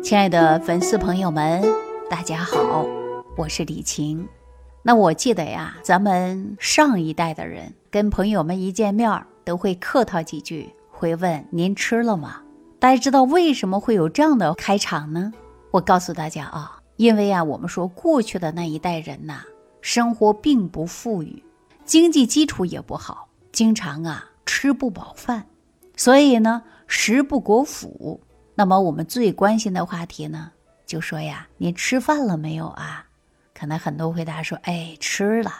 亲爱的粉丝朋友们，大家好，我是李晴。那我记得呀，咱们上一代的人跟朋友们一见面都会客套几句，会问您吃了吗？大家知道为什么会有这样的开场呢？我告诉大家啊，因为啊，我们说过去的那一代人呐，生活并不富裕，经济基础也不好，经常啊吃不饱饭，所以呢食不果腹。那么我们最关心的话题呢，就说呀，您吃饭了没有啊？可能很多回答说，哎，吃了。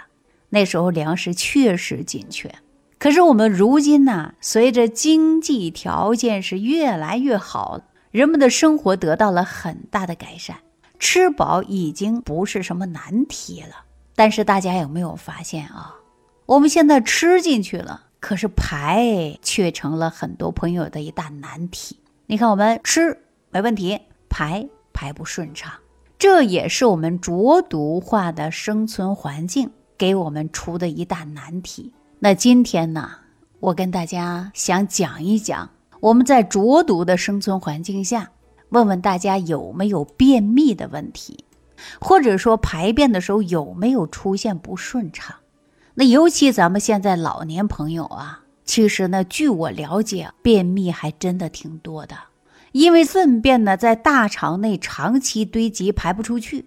那时候粮食确实紧缺，可是我们如今呢，随着经济条件是越来越好，人们的生活得到了很大的改善，吃饱已经不是什么难题了。但是大家有没有发现啊？我们现在吃进去了，可是排却成了很多朋友的一大难题。你看，我们吃没问题，排排不顺畅，这也是我们浊毒化的生存环境给我们出的一大难题。那今天呢，我跟大家想讲一讲，我们在浊毒的生存环境下，问问大家有没有便秘的问题，或者说排便的时候有没有出现不顺畅。那尤其咱们现在老年朋友啊。其实呢，据我了解，便秘还真的挺多的，因为粪便呢在大肠内长期堆积排不出去，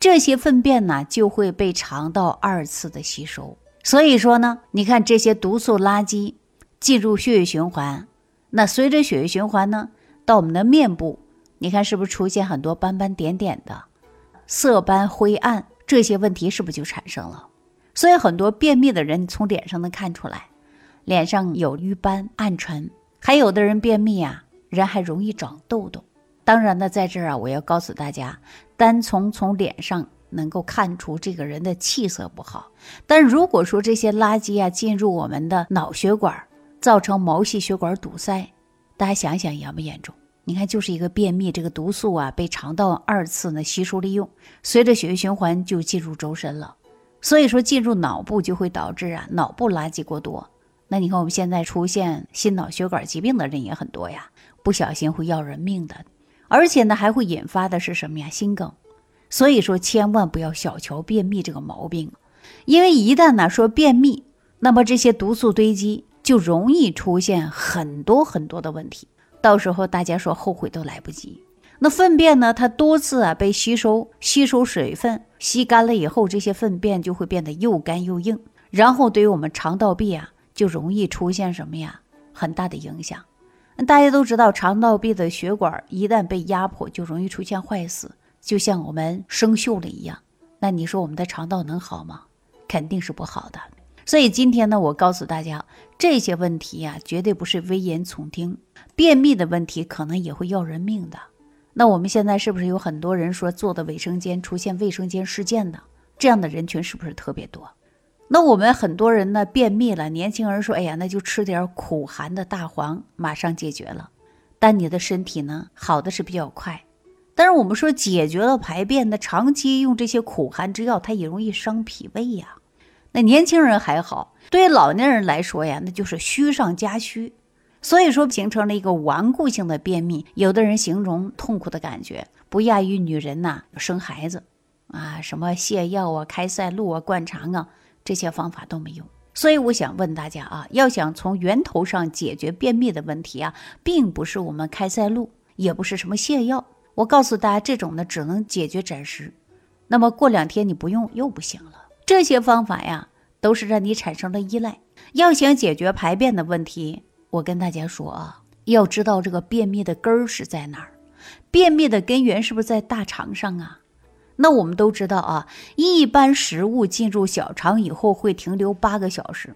这些粪便呢就会被肠道二次的吸收。所以说呢，你看这些毒素垃圾进入血液循环，那随着血液循环呢到我们的面部，你看是不是出现很多斑斑点点的色斑灰暗？这些问题是不是就产生了？所以很多便秘的人从脸上能看出来。脸上有瘀斑、暗沉，还有的人便秘啊，人还容易长痘痘。当然呢，在这儿啊，我要告诉大家，单从从脸上能够看出这个人的气色不好。但如果说这些垃圾啊进入我们的脑血管，造成毛细血管堵塞，大家想想严不严重？你看，就是一个便秘，这个毒素啊被肠道二次呢吸收利用，随着血液循环就进入周身了。所以说，进入脑部就会导致啊脑部垃圾过多。那你看，我们现在出现心脑血管疾病的人也很多呀，不小心会要人命的，而且呢，还会引发的是什么呀？心梗。所以说，千万不要小瞧便秘这个毛病，因为一旦呢说便秘，那么这些毒素堆积就容易出现很多很多的问题，到时候大家说后悔都来不及。那粪便呢，它多次啊被吸收，吸收水分，吸干了以后，这些粪便就会变得又干又硬，然后对于我们肠道壁啊。就容易出现什么呀？很大的影响。大家都知道，肠道壁的血管一旦被压迫，就容易出现坏死，就像我们生锈了一样。那你说我们的肠道能好吗？肯定是不好的。所以今天呢，我告诉大家，这些问题呀，绝对不是危言耸听。便秘的问题可能也会要人命的。那我们现在是不是有很多人说坐的卫生间出现卫生间事件的？这样的人群是不是特别多？那我们很多人呢便秘了，年轻人说：“哎呀，那就吃点苦寒的大黄，马上解决了。”但你的身体呢好的是比较快。但是我们说解决了排便，那长期用这些苦寒之药，它也容易伤脾胃呀。那年轻人还好，对于老年人来说呀，那就是虚上加虚，所以说形成了一个顽固性的便秘。有的人形容痛苦的感觉，不亚于女人呐生孩子啊，什么泻药啊、开塞露啊、灌肠啊。这些方法都没用，所以我想问大家啊，要想从源头上解决便秘的问题啊，并不是我们开塞露，也不是什么泻药。我告诉大家，这种呢只能解决暂时，那么过两天你不用又不行了。这些方法呀，都是让你产生了依赖。要想解决排便的问题，我跟大家说啊，要知道这个便秘的根儿是在哪儿，便秘的根源是不是在大肠上啊？那我们都知道啊，一般食物进入小肠以后会停留八个小时，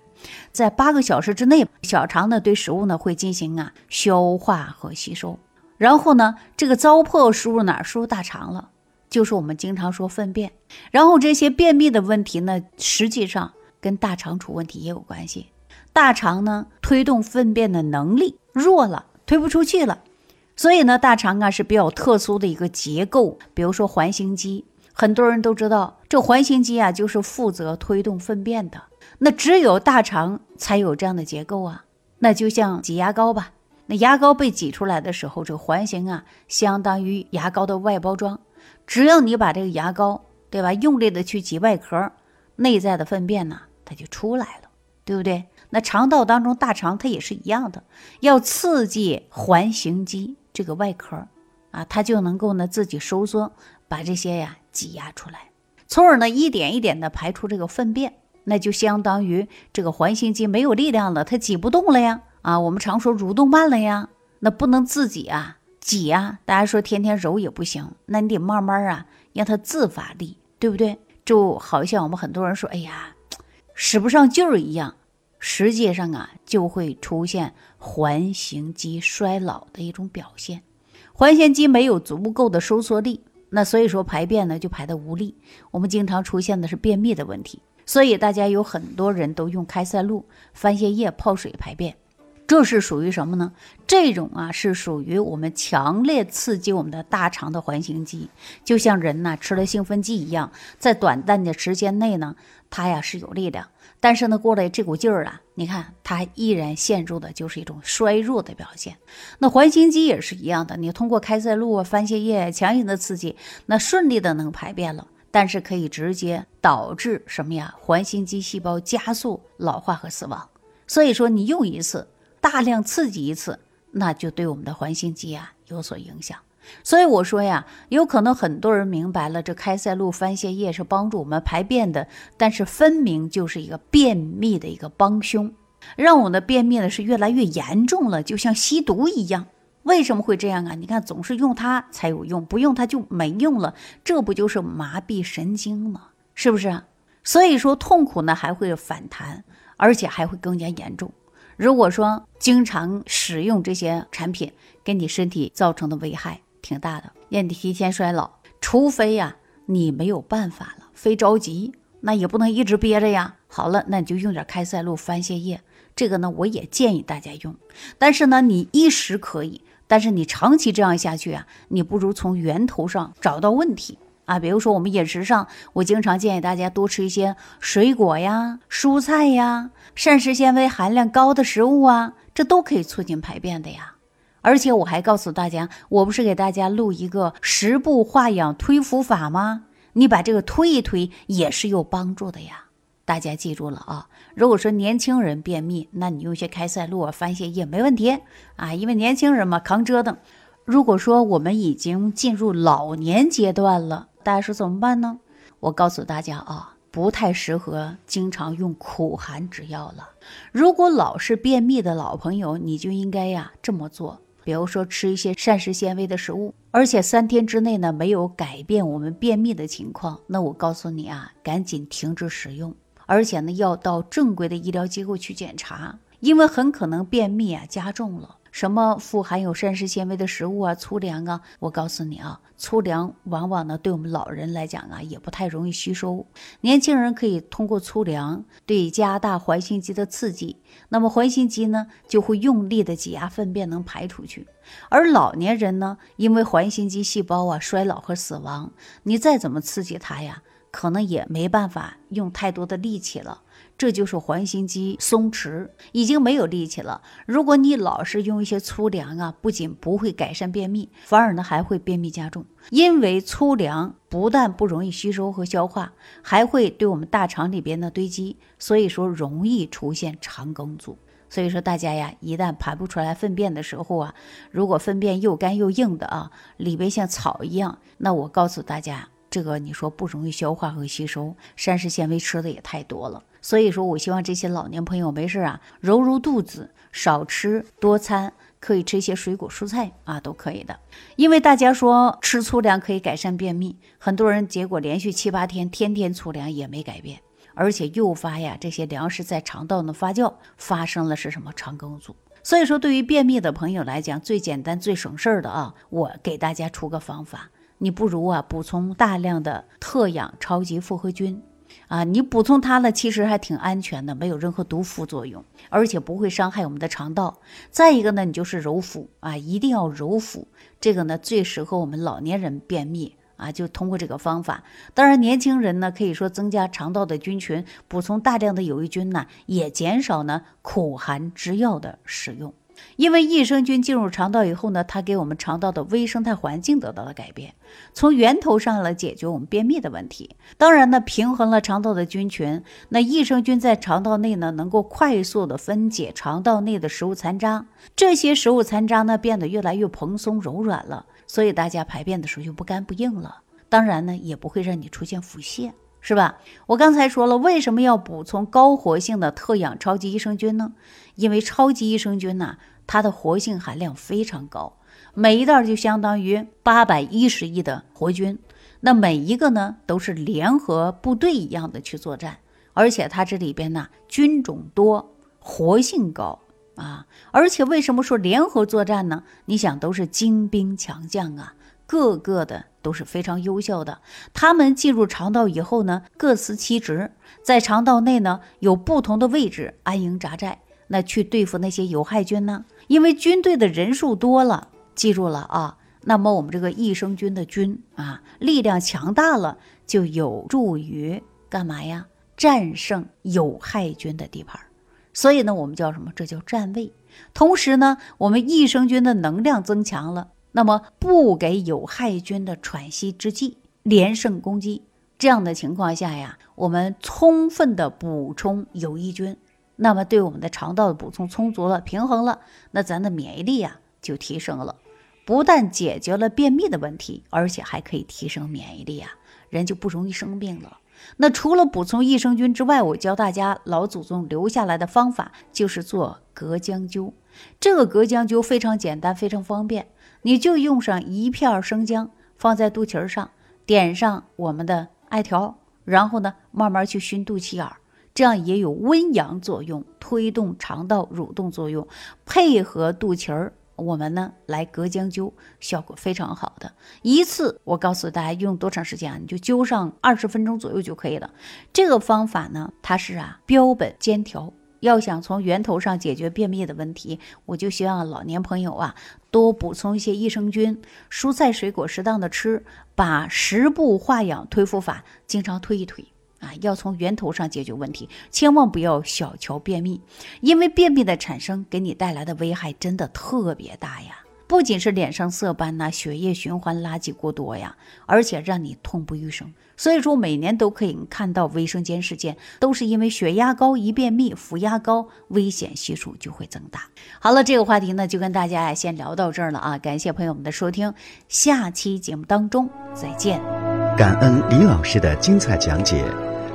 在八个小时之内，小肠呢对食物呢会进行啊消化和吸收，然后呢这个糟粕输入哪儿？输入大肠了，就是我们经常说粪便。然后这些便秘的问题呢，实际上跟大肠出问题也有关系。大肠呢推动粪便的能力弱了，推不出去了。所以呢，大肠啊是比较特殊的一个结构，比如说环形肌，很多人都知道，这环形肌啊就是负责推动粪便的。那只有大肠才有这样的结构啊。那就像挤牙膏吧，那牙膏被挤出来的时候，这个环形啊，相当于牙膏的外包装。只要你把这个牙膏，对吧，用力的去挤外壳，内在的粪便呢，它就出来了，对不对？那肠道当中，大肠它也是一样的，要刺激环形肌这个外壳啊，它就能够呢自己收缩，把这些呀挤压出来，从而呢一点一点的排出这个粪便，那就相当于这个环形肌没有力量了，它挤不动了呀。啊，我们常说蠕动慢了呀，那不能自己啊挤呀。大家说天天揉也不行，那你得慢慢啊让它自发力，对不对？就好像我们很多人说，哎呀，使不上劲儿一样，实际上啊就会出现环形肌衰老的一种表现。环形肌没有足够的收缩力，那所以说排便呢就排的无力，我们经常出现的是便秘的问题。所以大家有很多人都用开塞露、番泻叶泡水排便。这是属于什么呢？这种啊是属于我们强烈刺激我们的大肠的环形肌，就像人呐吃了兴奋剂一样，在短暂的时间内呢，它呀是有力量，但是呢过了这股劲儿啊，你看它依然陷入的就是一种衰弱的表现。那环形肌也是一样的，你通过开塞露啊、番泻叶强行的刺激，那顺利的能排便了，但是可以直接导致什么呀？环形肌细胞加速老化和死亡。所以说你用一次。大量刺激一次，那就对我们的环形肌啊有所影响。所以我说呀，有可能很多人明白了，这开塞露、番泻叶是帮助我们排便的，但是分明就是一个便秘的一个帮凶，让我们的便秘呢是越来越严重了，就像吸毒一样。为什么会这样啊？你看，总是用它才有用，不用它就没用了，这不就是麻痹神经吗？是不是？所以说痛苦呢还会反弹，而且还会更加严重。如果说经常使用这些产品，给你身体造成的危害挺大的，让你提前衰老。除非呀，你没有办法了，非着急，那也不能一直憋着呀。好了，那你就用点开塞露、番泻叶，这个呢，我也建议大家用。但是呢，你一时可以，但是你长期这样下去啊，你不如从源头上找到问题。啊，比如说我们饮食上，我经常建议大家多吃一些水果呀、蔬菜呀、膳食纤维含量高的食物啊，这都可以促进排便的呀。而且我还告诉大家，我不是给大家录一个十步化养推腹法吗？你把这个推一推也是有帮助的呀。大家记住了啊！如果说年轻人便秘，那你用些开塞露啊、番泻叶没问题啊，因为年轻人嘛，扛折腾。如果说我们已经进入老年阶段了，大家说怎么办呢？我告诉大家啊，不太适合经常用苦寒之药了。如果老是便秘的老朋友，你就应该呀这么做，比如说吃一些膳食纤维的食物，而且三天之内呢没有改变我们便秘的情况，那我告诉你啊，赶紧停止使用，而且呢要到正规的医疗机构去检查，因为很可能便秘啊加重了。什么富含有膳食纤维的食物啊，粗粮啊，我告诉你啊，粗粮往往呢对我们老人来讲啊也不太容易吸收。年轻人可以通过粗粮对加大环形肌的刺激，那么环形肌呢就会用力的挤压粪便能排出去。而老年人呢，因为环形肌细胞啊衰老和死亡，你再怎么刺激它呀，可能也没办法用太多的力气了。这就是环形肌松弛，已经没有力气了。如果你老是用一些粗粮啊，不仅不会改善便秘，反而呢还会便秘加重。因为粗粮不但不容易吸收和消化，还会对我们大肠里边的堆积，所以说容易出现肠梗阻。所以说大家呀，一旦排不出来粪便的时候啊，如果粪便又干又硬的啊，里边像草一样，那我告诉大家，这个你说不容易消化和吸收，膳食纤维吃的也太多了。所以说，我希望这些老年朋友没事啊，揉揉肚子，少吃多餐，可以吃一些水果蔬菜啊，都可以的。因为大家说吃粗粮可以改善便秘，很多人结果连续七八天天天粗粮也没改变，而且诱发呀这些粮食在肠道的发酵，发生了是什么肠梗阻。所以说，对于便秘的朋友来讲，最简单最省事儿的啊，我给大家出个方法，你不如啊补充大量的特氧超级复合菌。啊，你补充它呢，其实还挺安全的，没有任何毒副作用，而且不会伤害我们的肠道。再一个呢，你就是揉腹啊，一定要揉腹，这个呢最适合我们老年人便秘啊，就通过这个方法。当然，年轻人呢可以说增加肠道的菌群，补充大量的有益菌呢，也减少呢苦寒之药的使用。因为益生菌进入肠道以后呢，它给我们肠道的微生态环境得到了改变，从源头上来解决我们便秘的问题。当然呢，平衡了肠道的菌群，那益生菌在肠道内呢，能够快速的分解肠道内的食物残渣，这些食物残渣呢，变得越来越蓬松柔软了，所以大家排便的时候就不干不硬了。当然呢，也不会让你出现腹泻。是吧？我刚才说了，为什么要补充高活性的特氧超级益生菌呢？因为超级益生菌呢，它的活性含量非常高，每一袋就相当于八百一十亿的活菌，那每一个呢都是联合部队一样的去作战，而且它这里边呢菌种多，活性高啊！而且为什么说联合作战呢？你想，都是精兵强将啊。个个的都是非常优秀的，他们进入肠道以后呢，各司其职，在肠道内呢有不同的位置安营扎寨，那去对付那些有害菌呢？因为军队的人数多了，记住了啊，那么我们这个益生菌的菌啊，力量强大了，就有助于干嘛呀？战胜有害菌的地盘。所以呢，我们叫什么？这叫站位。同时呢，我们益生菌的能量增强了。那么不给有害菌的喘息之机，连胜攻击。这样的情况下呀，我们充分的补充有益菌，那么对我们的肠道的补充充足了、平衡了，那咱的免疫力呀就提升了。不但解决了便秘的问题，而且还可以提升免疫力啊，人就不容易生病了。那除了补充益生菌之外，我教大家老祖宗留下来的方法，就是做隔姜灸。这个隔姜灸非常简单，非常方便。你就用上一片生姜，放在肚脐上，点上我们的艾条，然后呢，慢慢去熏肚脐眼儿，这样也有温阳作用，推动肠道蠕动作用，配合肚脐儿，我们呢来隔姜灸，效果非常好的。一次我告诉大家用多长时间啊？你就灸上二十分钟左右就可以了。这个方法呢，它是啊标本兼调。要想从源头上解决便秘的问题，我就希望老年朋友啊多补充一些益生菌，蔬菜水果适当的吃，把食补化养推腹法经常推一推啊，要从源头上解决问题，千万不要小瞧便秘，因为便秘的产生给你带来的危害真的特别大呀。不仅是脸上色斑呐，血液循环垃圾过多呀，而且让你痛不欲生。所以说，每年都可以看到卫生间事件，都是因为血压高，一便秘，腹压高，危险系数就会增大。好了，这个话题呢，就跟大家先聊到这儿了啊！感谢朋友们的收听，下期节目当中再见。感恩李老师的精彩讲解。